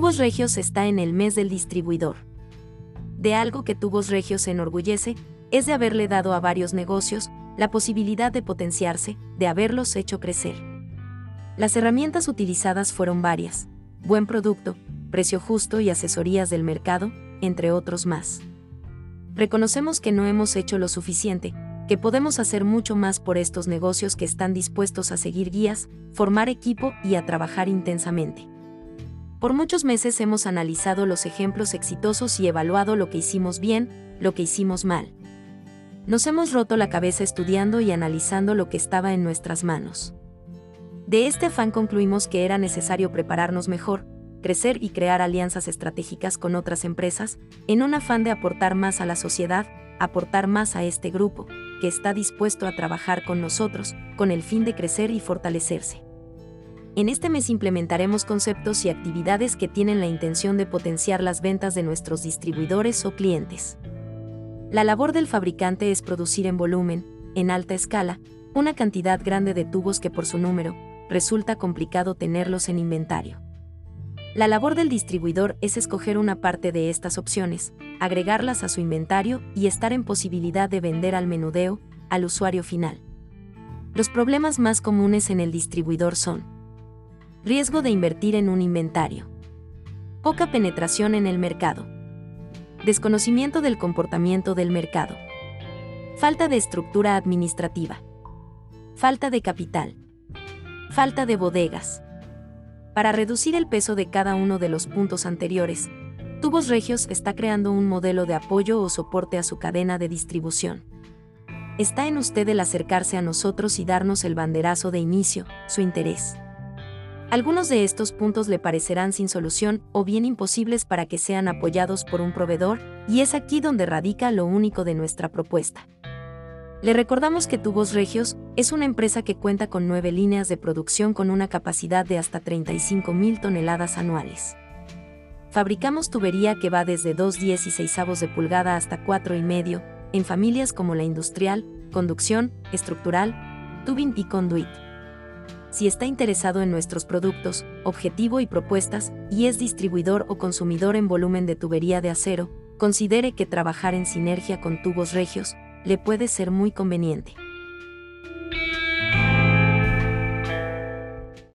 Tubos Regios está en el mes del distribuidor. De algo que Tubos Regios se enorgullece, es de haberle dado a varios negocios la posibilidad de potenciarse, de haberlos hecho crecer. Las herramientas utilizadas fueron varias, buen producto, precio justo y asesorías del mercado, entre otros más. Reconocemos que no hemos hecho lo suficiente, que podemos hacer mucho más por estos negocios que están dispuestos a seguir guías, formar equipo y a trabajar intensamente. Por muchos meses hemos analizado los ejemplos exitosos y evaluado lo que hicimos bien, lo que hicimos mal. Nos hemos roto la cabeza estudiando y analizando lo que estaba en nuestras manos. De este afán concluimos que era necesario prepararnos mejor, crecer y crear alianzas estratégicas con otras empresas, en un afán de aportar más a la sociedad, aportar más a este grupo, que está dispuesto a trabajar con nosotros, con el fin de crecer y fortalecerse. En este mes implementaremos conceptos y actividades que tienen la intención de potenciar las ventas de nuestros distribuidores o clientes. La labor del fabricante es producir en volumen, en alta escala, una cantidad grande de tubos que por su número, resulta complicado tenerlos en inventario. La labor del distribuidor es escoger una parte de estas opciones, agregarlas a su inventario y estar en posibilidad de vender al menudeo, al usuario final. Los problemas más comunes en el distribuidor son riesgo de invertir en un inventario, poca penetración en el mercado, desconocimiento del comportamiento del mercado, falta de estructura administrativa, falta de capital, falta de bodegas. Para reducir el peso de cada uno de los puntos anteriores, Tubos Regios está creando un modelo de apoyo o soporte a su cadena de distribución. Está en usted el acercarse a nosotros y darnos el banderazo de inicio, su interés. Algunos de estos puntos le parecerán sin solución o bien imposibles para que sean apoyados por un proveedor, y es aquí donde radica lo único de nuestra propuesta. Le recordamos que Tubos Regios es una empresa que cuenta con nueve líneas de producción con una capacidad de hasta 35.000 toneladas anuales. Fabricamos tubería que va desde 2,16 de pulgada hasta 4,5 en familias como la industrial, conducción, estructural, tubing y conduit. Si está interesado en nuestros productos, objetivo y propuestas, y es distribuidor o consumidor en volumen de tubería de acero, considere que trabajar en sinergia con Tubos Regios le puede ser muy conveniente.